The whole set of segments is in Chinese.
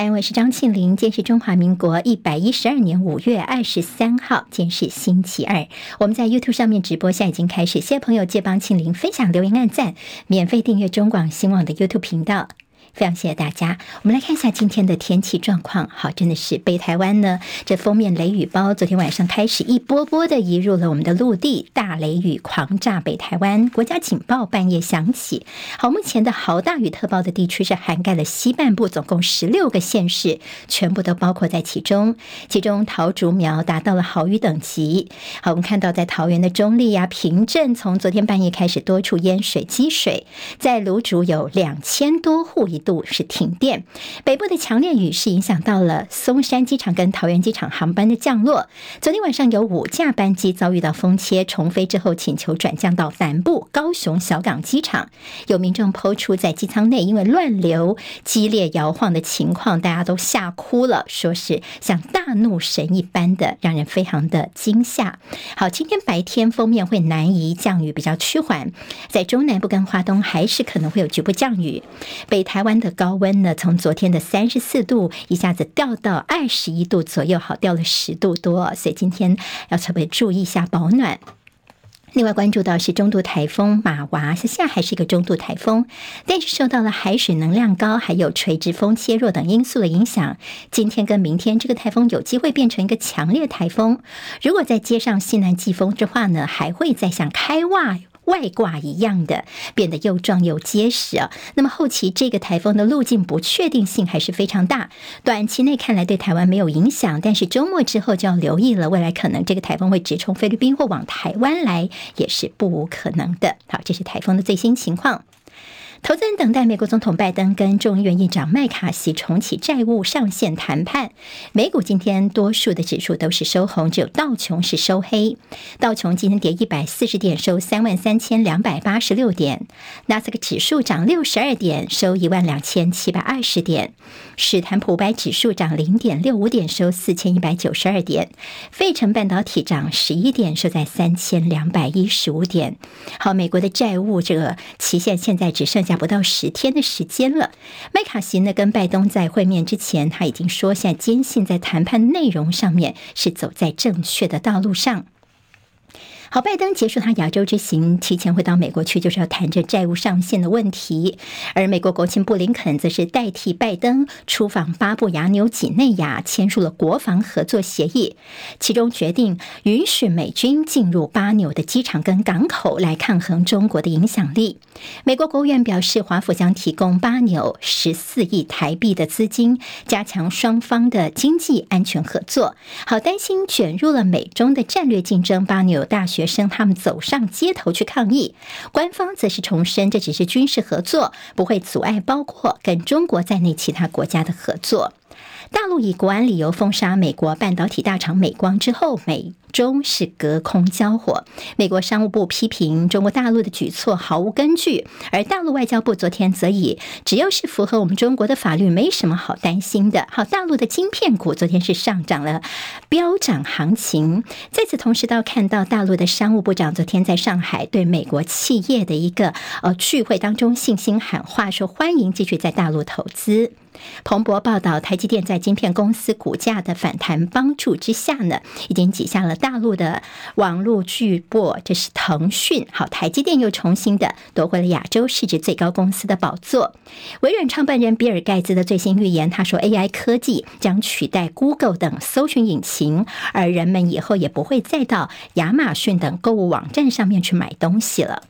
三，我是张庆林。今天是中华民国一百一十二年五月二十三号，今天是星期二。我们在 YouTube 上面直播，现在已经开始。谢谢朋友借帮庆林分享、留言、按赞，免费订阅中广新网的 YouTube 频道。非常谢谢大家。我们来看一下今天的天气状况。好，真的是北台湾呢，这封面雷雨包昨天晚上开始一波波的移入了我们的陆地，大雷雨狂炸北台湾，国家警报半夜响起。好，目前的豪大雨特报的地区是涵盖了西半部，总共十六个县市，全部都包括在其中。其中桃竹苗达到了豪雨等级。好，我们看到在桃园的中坜呀、平镇，从昨天半夜开始多处淹水积水，在芦竹有两千多户一度是停电，北部的强烈雨势影响到了松山机场跟桃园机场航班的降落。昨天晚上有五架班机遭遇到风切重飞之后，请求转降到南部高雄小港机场。有民众抛出在机舱内因为乱流激烈摇晃的情况，大家都吓哭了，说是像大怒神一般的，让人非常的惊吓。好，今天白天锋面会南移，降雨比较趋缓，在中南部跟华东还是可能会有局部降雨。北台湾。的高温呢，从昨天的三十四度一下子掉到二十一度左右，好，掉了十度多，所以今天要特别注意一下保暖。另外关注到是中度台风马娃，现在还是一个中度台风，但是受到了海水能量高，还有垂直风切弱等因素的影响，今天跟明天这个台风有机会变成一个强烈台风。如果再接上西南季风之话呢，还会再向开外。外挂一样的变得又壮又结实啊！那么后期这个台风的路径不确定性还是非常大，短期内看来对台湾没有影响，但是周末之后就要留意了，未来可能这个台风会直冲菲律宾或往台湾来，也是不无可能的。好，这是台风的最新情况。投资人等待美国总统拜登跟众议院议长麦卡锡重启债务上限谈判。美股今天多数的指数都是收红，只有道琼是收黑。道琼今天跌一百四十点，收三万三千两百八十六点。纳斯克指数涨六十二点，收一万两千七百二十点。史坦普五百指数涨零点六五点，收四千一百九十二点。费城半导体涨十一点，收在三千两百一十五点。好，美国的债务这个期限现在只剩下。不到十天的时间了，麦卡锡呢跟拜登在会面之前，他已经说，现在坚信在谈判内容上面是走在正确的道路上。好，拜登结束他亚洲之行，提前回到美国去，就是要谈着债务上限的问题。而美国国务卿布林肯则是代替拜登出访巴布亚纽几内亚，签署了国防合作协议，其中决定允许美军进入巴纽的机场跟港口来抗衡中国的影响力。美国国务院表示，华府将提供巴纽十四亿台币的资金，加强双方的经济安全合作。好，担心卷入了美中的战略竞争，巴纽大学。学生他们走上街头去抗议，官方则是重申，这只是军事合作，不会阻碍包括跟中国在内其他国家的合作。大陆以国安理由封杀美国半导体大厂美光之后，美中是隔空交火。美国商务部批评中国大陆的举措毫无根据，而大陆外交部昨天则以只要是符合我们中国的法律，没什么好担心的。好，大陆的晶片股昨天是上涨了，飙涨行情。在此同时，到看到大陆的商务部长昨天在上海对美国企业的一个呃聚会当中信心喊话，说欢迎继续在大陆投资。彭博报道，台积电在晶片公司股价的反弹帮助之下呢，已经挤下了大陆的网络巨擘，这是腾讯。好，台积电又重新的夺回了亚洲市值最高公司的宝座。微软创办人比尔盖茨的最新预言，他说 AI 科技将取代 Google 等搜寻引擎，而人们以后也不会再到亚马逊等购物网站上面去买东西了。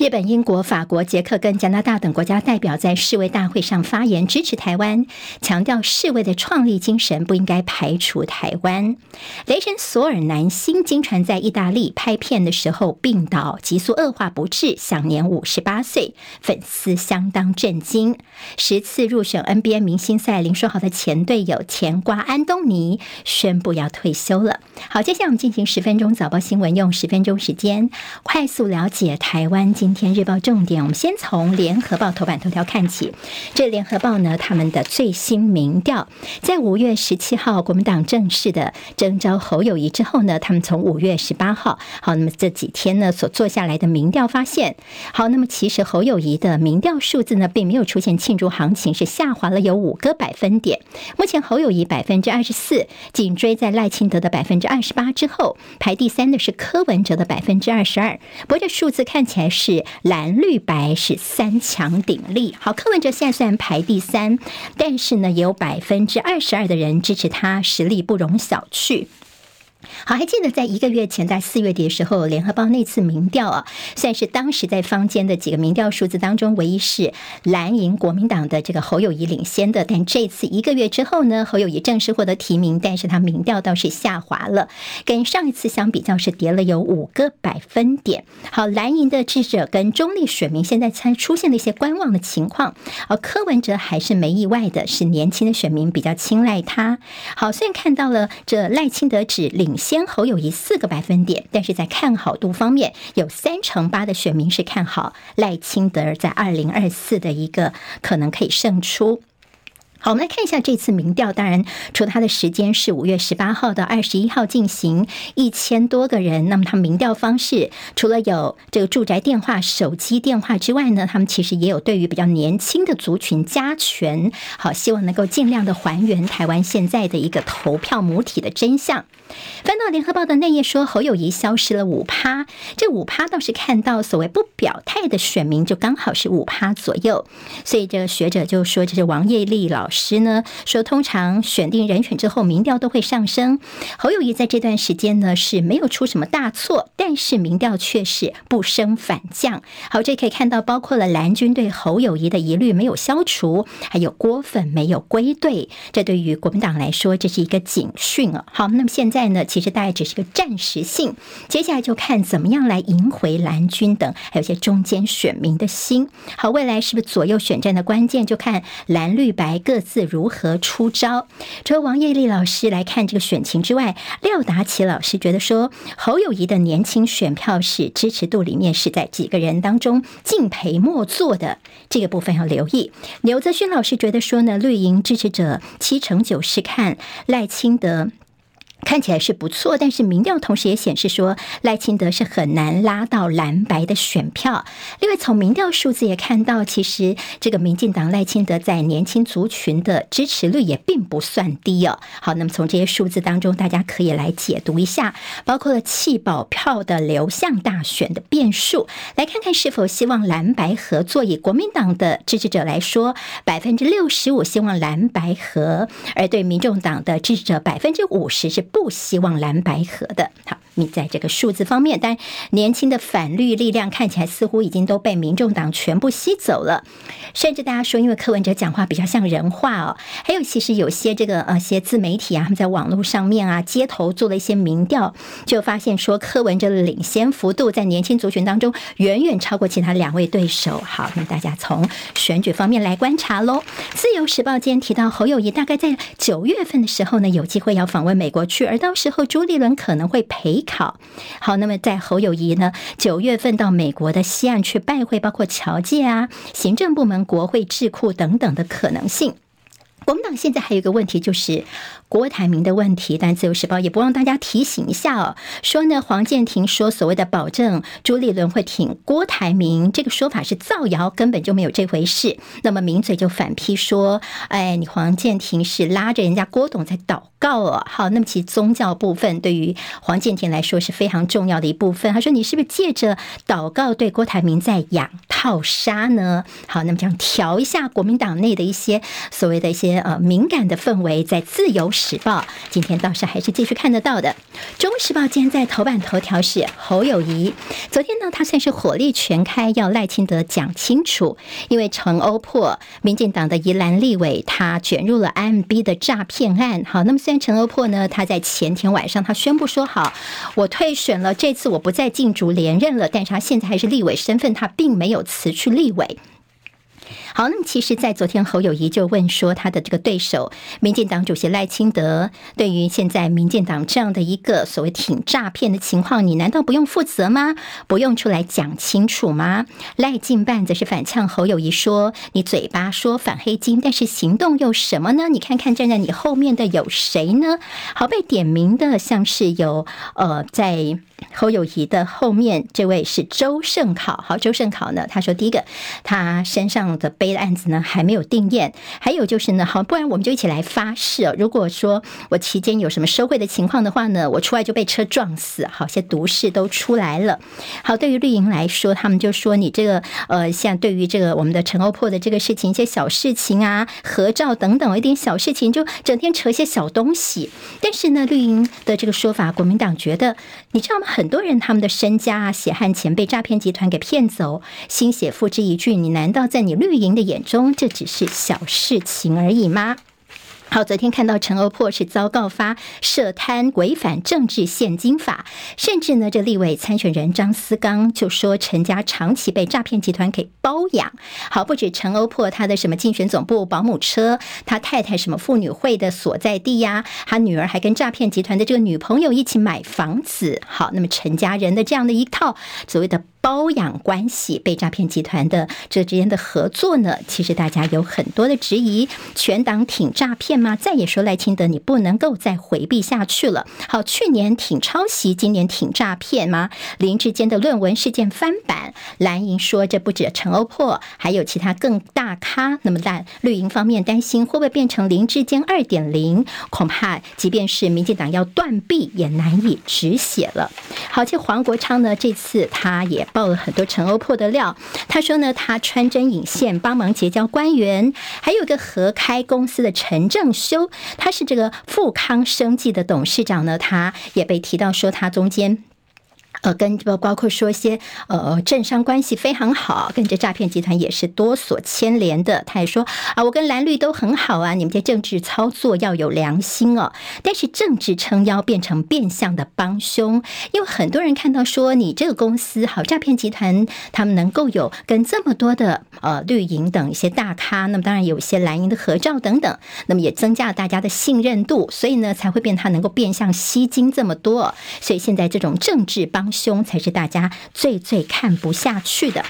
日本、英国、法国、捷克跟加拿大等国家代表在世卫大会上发言，支持台湾，强调世卫的创立精神不应该排除台湾。雷神索尔男星经传在意大利拍片的时候病倒，急速恶化不治，享年五十八岁，粉丝相当震惊。十次入选 NBA 明星赛林书豪的前队友甜瓜安东尼宣布要退休了。好，接下来我们进行十分钟早报新闻，用十分钟时间快速了解台湾今天日报重点。我们先从联合报头版头条看起。这联合报呢，他们的最新民调，在五月十七号国民党正式的征召侯友谊之后呢，他们从五月十八号，好，那么这几天呢所做下来的民调发现，好，那么其实侯友谊的民调数字呢，并没有出现庆祝行情，是下滑了有五个百分点。目前侯友谊百分之二十四，紧追在赖清德的百分之二十八之后，排第三的是柯文哲的百分之二十二。不过这数字看起来是蓝绿白是三强鼎立。好，柯文哲现在虽然排第三，但是呢，也有百分之二十二的人支持他，实力不容小觑。好，还记得在一个月前，在四月底的时候，联合报那次民调啊，算是当时在坊间的几个民调数字当中，唯一是蓝营国民党的这个侯友谊领先的。但这次一个月之后呢，侯友谊正式获得提名，但是他民调倒是下滑了，跟上一次相比较是跌了有五个百分点。好，蓝营的智者跟中立选民现在才出现了一些观望的情况，而柯文哲还是没意外的，是年轻的选民比较青睐他。好，虽然看到了这赖清德指领。领先侯友宜四个百分点，但是在看好度方面，有三成八的选民是看好赖清德在二零二四的一个可能可以胜出。好，我们来看一下这次民调。当然，除了它的时间是五月十八号到二十一号进行，一千多个人。那么，他们民调方式除了有这个住宅电话、手机电话之外呢，他们其实也有对于比较年轻的族群加权。好，希望能够尽量的还原台湾现在的一个投票母体的真相。翻到联合报的内页说，侯友谊消失了五趴，这五趴倒是看到所谓不表态的选民就刚好是五趴左右。所以这个学者就说，这是王业立老师呢说，通常选定人选之后，民调都会上升。侯友谊在这段时间呢是没有出什么大错，但是民调却是不升反降。好，这可以看到，包括了蓝军对侯友谊的疑虑没有消除，还有郭粉没有归队，这对于国民党来说这是一个警讯啊。好，那么现在呢，其实大概只是个暂时性，接下来就看怎么样来赢回蓝军等还有一些中间选民的心。好，未来是不是左右选战的关键，就看蓝绿白各。字如何出招？除了王艳丽老师来看这个选情之外，廖达奇老师觉得说，侯友谊的年轻选票是支持度里面是在几个人当中敬陪末座的，这个部分要留意。刘泽勋老师觉得说呢，绿营支持者七成九是看赖清德。看起来是不错，但是民调同时也显示说，赖清德是很难拉到蓝白的选票。另外，从民调数字也看到，其实这个民进党赖清德在年轻族群的支持率也并不算低哦。好，那么从这些数字当中，大家可以来解读一下，包括了弃保票的流向大选的变数，来看看是否希望蓝白合作。以国民党的支持者来说，百分之六十五希望蓝白合，而对民众党的支持者百分之五十是。不希望蓝白合的。好，你在这个数字方面，但年轻的反绿力量看起来似乎已经都被民众党全部吸走了。甚至大家说，因为柯文哲讲话比较像人话哦，还有其实有些这个呃些自媒体啊，他们在网络上面啊，街头做了一些民调，就发现说柯文哲的领先幅度在年轻族群当中远远超过其他两位对手。好，那大家从选举方面来观察喽。自由时报今天提到侯友谊大概在九月份的时候呢，有机会要访问美国去。而到时候朱立伦可能会陪好，好，那么在侯友谊呢，九月份到美国的西岸去拜会，包括侨界啊、行政部门、国会、智库等等的可能性。国民党现在还有一个问题就是。郭台铭的问题，但自由时报也不忘大家提醒一下哦。说呢，黄健庭说所谓的保证朱立伦会挺郭台铭，这个说法是造谣，根本就没有这回事。那么名嘴就反批说：“哎，你黄健庭是拉着人家郭董在祷告哦。”好，那么其宗教部分对于黄健庭来说是非常重要的一部分。他说：“你是不是借着祷告对郭台铭在养套杀呢？”好，那么这样调一下国民党内的一些所谓的一些呃敏感的氛围，在自由。时报今天倒是还是继续看得到的。中时报今天在头版头条是侯友谊，昨天呢，他算是火力全开，要赖清德讲清楚，因为陈欧破，民进党的宜兰立委，他卷入了 M B 的诈骗案。好，那么虽然陈欧破呢，他在前天晚上他宣布说好，我退选了，这次我不再竞逐连任了，但是他现在还是立委身份，他并没有辞去立委。好，那么其实，在昨天侯友谊就问说，他的这个对手民进党主席赖清德，对于现在民进党这样的一个所谓挺诈骗的情况，你难道不用负责吗？不用出来讲清楚吗？赖进办则是反呛侯友谊说，你嘴巴说反黑金，但是行动又什么呢？你看看站在你后面的有谁呢？好，被点名的像是有呃在。侯友谊的后面这位是周胜考，好，周胜考呢，他说第一个，他身上的背的案子呢还没有定验，还有就是呢，好，不然我们就一起来发誓，如果说我期间有什么收贿的情况的话呢，我出来就被车撞死，好，些毒誓都出来了。好，对于绿营来说，他们就说你这个呃，像对于这个我们的陈欧破的这个事情，一些小事情啊，合照等等一点小事情，就整天扯一些小东西。但是呢，绿营的这个说法，国民党觉得，你知道吗？很很多人他们的身家啊、血汗钱被诈骗集团给骗走，心血付之一炬，你难道在你绿营的眼中，这只是小事情而已吗？好，昨天看到陈欧珀是遭告发涉贪违反政治献金法，甚至呢，这立委参选人张思刚就说陈家长期被诈骗集团给包养。好，不止陈欧珀他的什么竞选总部保姆车，他太太什么妇女会的所在地呀，他女儿还跟诈骗集团的这个女朋友一起买房子。好，那么陈家人的这样的一套所谓的。包养关系被诈骗集团的这之间的合作呢，其实大家有很多的质疑。全党挺诈骗吗？再也说赖清德，你不能够再回避下去了。好，去年挺抄袭，今年挺诈骗吗？林志坚的论文事件翻版，蓝营说这不止陈欧珀，还有其他更大咖。那么在绿营方面担心会不会变成林志坚二点零？恐怕即便是民进党要断臂，也难以止血了。好，这黄国昌呢，这次他也。爆了很多陈欧破的料，他说呢，他穿针引线帮忙结交官员，还有一个合开公司的陈正修，他是这个富康生计的董事长呢，他也被提到说他中间。呃，跟包包括说一些呃政商关系非常好，跟这诈骗集团也是多所牵连的。他也说啊，我跟蓝绿都很好啊，你们这政治操作要有良心哦。但是政治撑腰变成变相的帮凶，因为很多人看到说你这个公司好诈骗集团，他们能够有跟这么多的呃绿营等一些大咖，那么当然有一些蓝营的合照等等，那么也增加了大家的信任度，所以呢才会变他能够变相吸金这么多。所以现在这种政治帮。凶才是大家最最看不下去的。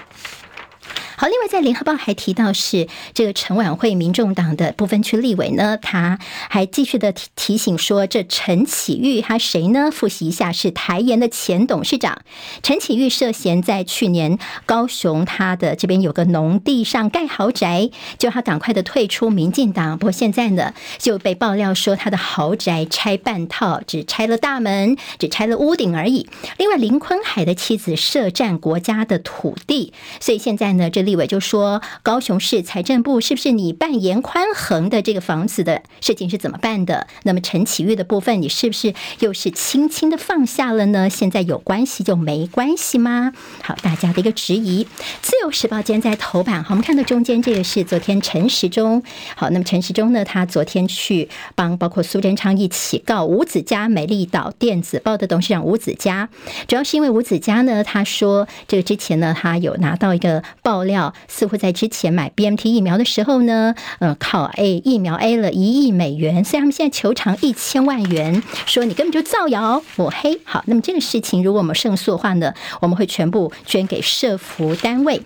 好，另外在联合报还提到是这个陈婉慧，民众党的不分区立委呢，他还继续的提提醒说，这陈启玉他谁呢？复习一下，是台盐的前董事长陈启玉涉嫌在去年高雄他的这边有个农地上盖豪宅，就他赶快的退出民进党。不过现在呢，就被爆料说他的豪宅拆半套，只拆了大门，只拆了屋顶而已。另外林坤海的妻子涉占国家的土地，所以现在呢，这里。立委就说：“高雄市财政部是不是你办严宽恒的这个房子的事情是怎么办的？那么陈启玉的部分，你是不是又是轻轻的放下了呢？现在有关系就没关系吗？好，大家的一个质疑。自由时报今天在头版，好，我们看到中间这个是昨天陈时中。好，那么陈时中呢，他昨天去帮包括苏贞昌一起告吴子嘉、美丽岛电子报的董事长吴子嘉，主要是因为吴子嘉呢，他说这个之前呢，他有拿到一个爆料。似乎在之前买 BMT 疫苗的时候呢，呃，靠 A 疫苗 A 了一亿美元，虽然他们现在求偿一千万元，说你根本就造谣抹黑。好，那么这个事情如果我们胜诉的话呢，我们会全部捐给社福单位。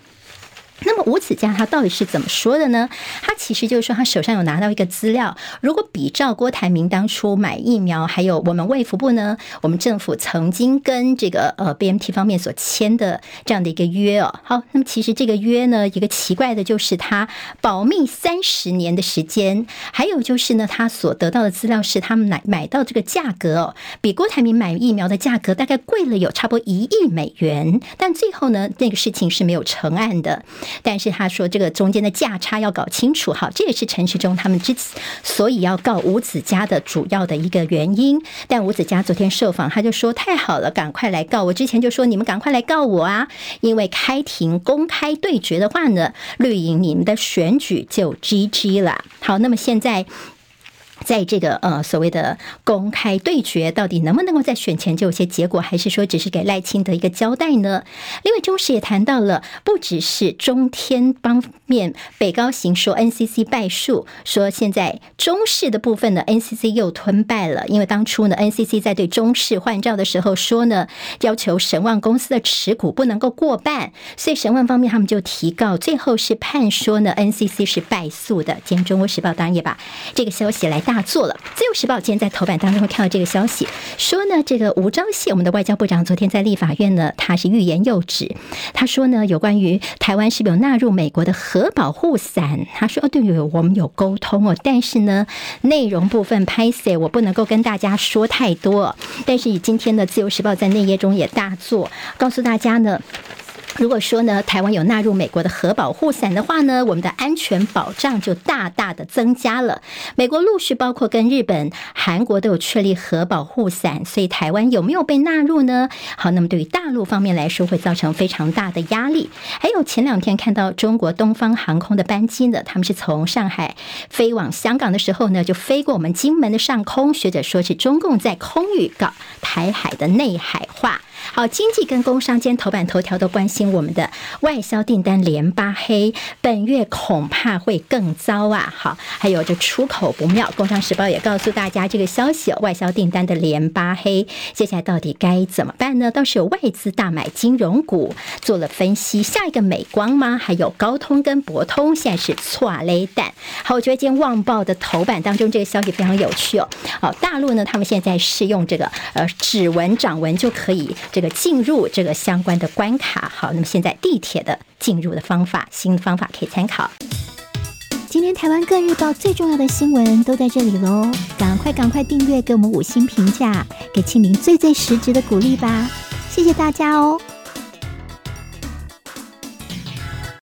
那么吴子嘉他到底是怎么说的呢？他其实就是说，他手上有拿到一个资料，如果比照郭台铭当初买疫苗，还有我们卫福部呢，我们政府曾经跟这个呃 B M T 方面所签的这样的一个约哦。好，那么其实这个约呢，一个奇怪的就是他保密三十年的时间，还有就是呢，他所得到的资料是他们买买到这个价格哦，比郭台铭买疫苗的价格大概贵了有差不多一亿美元，但最后呢，那个事情是没有成案的。但是他说这个中间的价差要搞清楚，好，这也是陈时中他们之所以要告吴子嘉的主要的一个原因。但吴子嘉昨天受访，他就说太好了，赶快来告我。之前就说你们赶快来告我啊，因为开庭公开对决的话呢，绿营你们的选举就 GG 了。好，那么现在。在这个呃所谓的公开对决，到底能不能够在选前就有些结果，还是说只是给赖清德一个交代呢？另外，中时也谈到了，不只是中天方面北高行说 NCC 败诉，说现在中视的部分呢，NCC 又吞败了，因为当初呢，NCC 在对中视换照的时候说呢，要求神旺公司的持股不能够过半，所以神旺方面他们就提告，最后是判说呢，NCC 是败诉的。今天《中国时报》当然也把这个消息来大大做了，《自由时报》今天在头版当中会看到这个消息，说呢，这个吴钊燮，我们的外交部长，昨天在立法院呢，他是欲言又止。他说呢，有关于台湾是不有纳入美国的核保护伞，他说哦，对，有我们有沟通哦，但是呢，内容部分拍谢，我不能够跟大家说太多。但是以今天的《自由时报》在内页中也大做，告诉大家呢。如果说呢，台湾有纳入美国的核保护伞的话呢，我们的安全保障就大大的增加了。美国陆续包括跟日本、韩国都有确立核保护伞，所以台湾有没有被纳入呢？好，那么对于大陆方面来说，会造成非常大的压力。还有前两天看到中国东方航空的班机呢，他们是从上海飞往香港的时候呢，就飞过我们金门的上空，学者说是中共在空域搞台海的内海化。好，经济跟工商间头版头条都关心我们的外销订单连八黑，本月恐怕会更糟啊！好，还有这出口不妙，工商时报也告诉大家这个消息，外销订单的连八黑，接下来到底该怎么办呢？倒是有外资大买金融股做了分析，下一个美光吗？还有高通跟博通现在是错雷弹。好，我觉得今天《旺报》的头版当中这个消息非常有趣哦。好，大陆呢，他们现在是用这个呃指纹掌纹就可以。这个进入这个相关的关卡，好，那么现在地铁的进入的方法，新的方法可以参考。今天台湾各日报最重要的新闻都在这里喽，赶快赶快订阅，给我们五星评价，给清明最最实质的鼓励吧，谢谢大家哦。